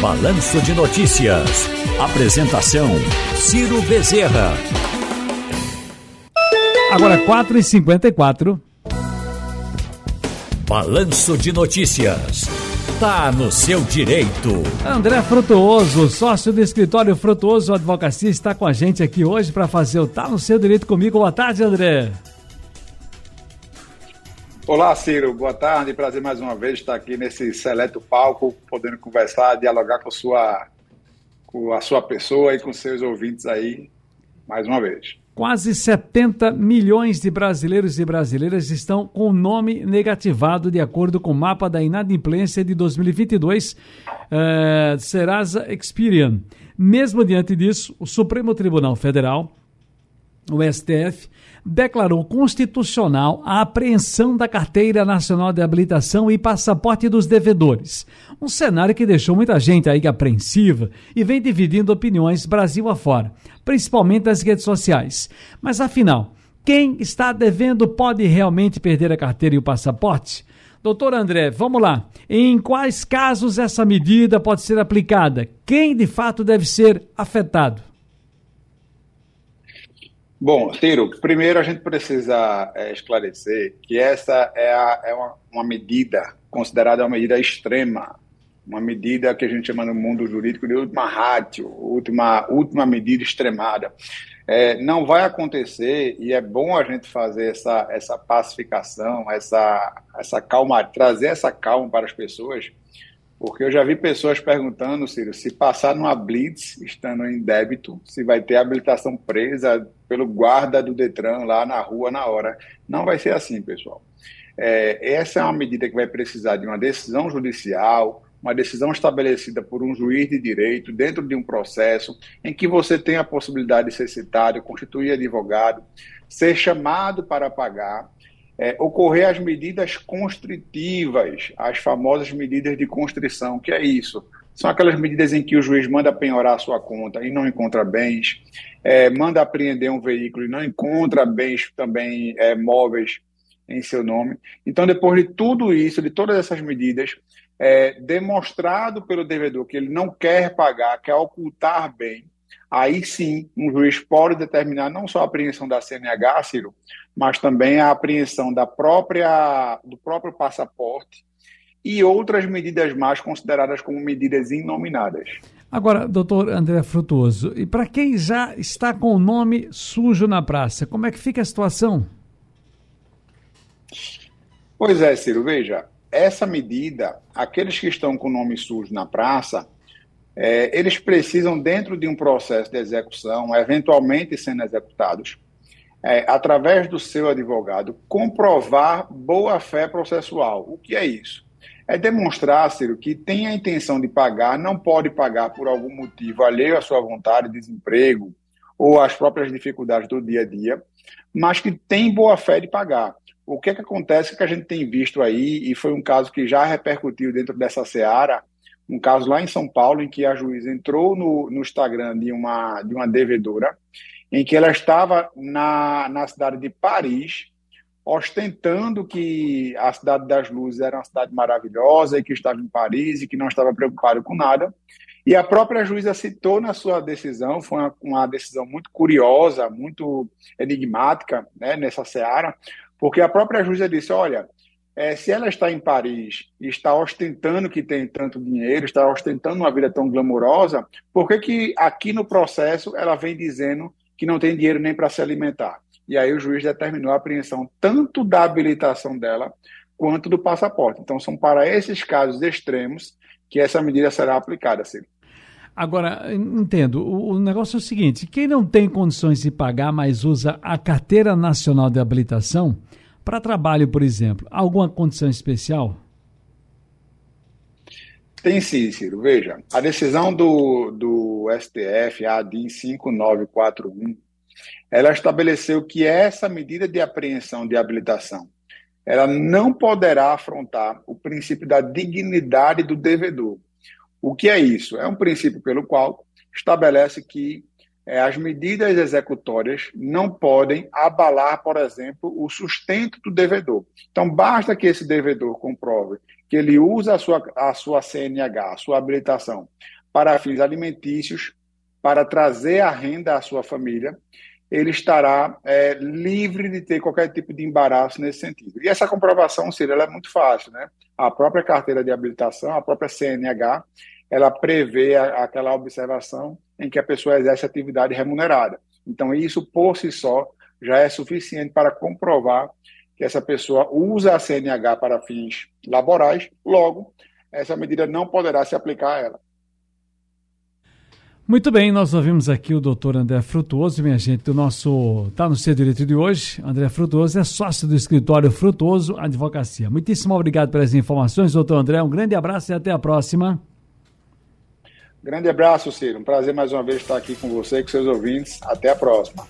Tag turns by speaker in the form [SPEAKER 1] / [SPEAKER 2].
[SPEAKER 1] Balanço de Notícias. Apresentação: Ciro Bezerra.
[SPEAKER 2] Agora 4h54.
[SPEAKER 1] Balanço de Notícias. Tá no seu direito.
[SPEAKER 2] André Frutuoso, sócio do escritório Frutuoso Advocacia, está com a gente aqui hoje para fazer o Tá no seu direito comigo. Boa tarde, André.
[SPEAKER 3] Olá, Ciro. Boa tarde. Prazer mais uma vez estar aqui nesse seleto palco, podendo conversar, dialogar com, sua, com a sua pessoa e com seus ouvintes aí, mais uma vez.
[SPEAKER 2] Quase 70 milhões de brasileiros e brasileiras estão com o nome negativado, de acordo com o mapa da inadimplência de 2022, uh, Serasa Experian. Mesmo diante disso, o Supremo Tribunal Federal, o STF, declarou constitucional a apreensão da Carteira Nacional de Habilitação e passaporte dos devedores. Um cenário que deixou muita gente aí apreensiva e vem dividindo opiniões Brasil afora, principalmente nas redes sociais. Mas afinal, quem está devendo pode realmente perder a carteira e o passaporte? Doutor André, vamos lá. Em quais casos essa medida pode ser aplicada? Quem de fato deve ser afetado?
[SPEAKER 3] Bom, Tiro, primeiro a gente precisa é, esclarecer que essa é, a, é uma, uma, medida considerada uma medida extrema, uma medida que a gente chama no mundo jurídico de última ratio, última, última medida extremada. É, não vai acontecer e é bom a gente fazer essa, essa pacificação, essa, essa calma, trazer essa calma para as pessoas, porque eu já vi pessoas perguntando, Ciro, se passar numa blitz, estando em débito, se vai ter habilitação presa pelo guarda do Detran lá na rua na hora. Não vai ser assim, pessoal. É, essa é uma medida que vai precisar de uma decisão judicial, uma decisão estabelecida por um juiz de direito dentro de um processo em que você tem a possibilidade de ser citado, constituir advogado, ser chamado para pagar é, ocorrer as medidas constritivas, as famosas medidas de constrição, que é isso. São aquelas medidas em que o juiz manda penhorar a sua conta e não encontra bens, é, manda apreender um veículo e não encontra bens também é, móveis em seu nome. Então, depois de tudo isso, de todas essas medidas, é, demonstrado pelo devedor que ele não quer pagar, quer ocultar bem, aí sim um juiz pode determinar não só a apreensão da CNH, Ciro, mas também a apreensão da própria, do próprio passaporte e outras medidas mais consideradas como medidas inominadas.
[SPEAKER 2] Agora, doutor André Frutuoso, e para quem já está com o nome sujo na praça, como é que fica a situação?
[SPEAKER 3] Pois é, Ciro, veja, essa medida, aqueles que estão com o nome sujo na praça, é, eles precisam, dentro de um processo de execução, eventualmente sendo executados, é, através do seu advogado, comprovar boa-fé processual. O que é isso? É demonstrar, Ciro, que tem a intenção de pagar, não pode pagar por algum motivo alheio à sua vontade, desemprego ou às próprias dificuldades do dia a dia, mas que tem boa-fé de pagar. O que, é que acontece que a gente tem visto aí, e foi um caso que já repercutiu dentro dessa seara, um caso lá em São Paulo, em que a juíza entrou no, no Instagram de uma, de uma devedora, em que ela estava na, na cidade de Paris, ostentando que a Cidade das Luzes era uma cidade maravilhosa e que estava em Paris e que não estava preocupado com nada. E a própria juíza citou na sua decisão, foi uma, uma decisão muito curiosa, muito enigmática né, nessa seara, porque a própria juíza disse: olha, é, se ela está em Paris e está ostentando que tem tanto dinheiro, está ostentando uma vida tão glamourosa, por que, que aqui no processo ela vem dizendo que não tem dinheiro nem para se alimentar? E aí o juiz determinou a apreensão tanto da habilitação dela quanto do passaporte. Então são para esses casos extremos que essa medida será aplicada, Ciro.
[SPEAKER 2] Agora, entendo, o, negócio é o seguinte: quem não tem condições de pagar, mas usa a carteira nacional de habilitação, para trabalho, por exemplo, alguma condição especial?
[SPEAKER 3] Tem sim, Ciro. Veja, a decisão do, do STF, a DIN 5941, ela estabeleceu que essa medida de apreensão de habilitação, ela não poderá afrontar o princípio da dignidade do devedor. O que é isso? É um princípio pelo qual estabelece que as medidas executórias não podem abalar, por exemplo, o sustento do devedor. Então, basta que esse devedor comprove que ele usa a sua, a sua CNH, a sua habilitação, para fins alimentícios, para trazer a renda à sua família, ele estará é, livre de ter qualquer tipo de embaraço nesse sentido. E essa comprovação, Ciro, ela é muito fácil, né? A própria carteira de habilitação, a própria CNH, ela prevê a, aquela observação em que a pessoa exerce atividade remunerada. Então, isso por si só já é suficiente para comprovar que essa pessoa usa a CNH para fins laborais, logo, essa medida não poderá se aplicar a ela.
[SPEAKER 2] Muito bem, nós ouvimos aqui o doutor André Frutuoso, minha gente, do nosso. Tá no seu direito de hoje. André Frutuoso é sócio do escritório Frutuoso Advocacia. Muitíssimo obrigado pelas informações, doutor André. Um grande abraço e até a próxima.
[SPEAKER 3] Grande abraço, Ciro. Um prazer mais uma vez estar aqui com você e com seus ouvintes. Até a próxima.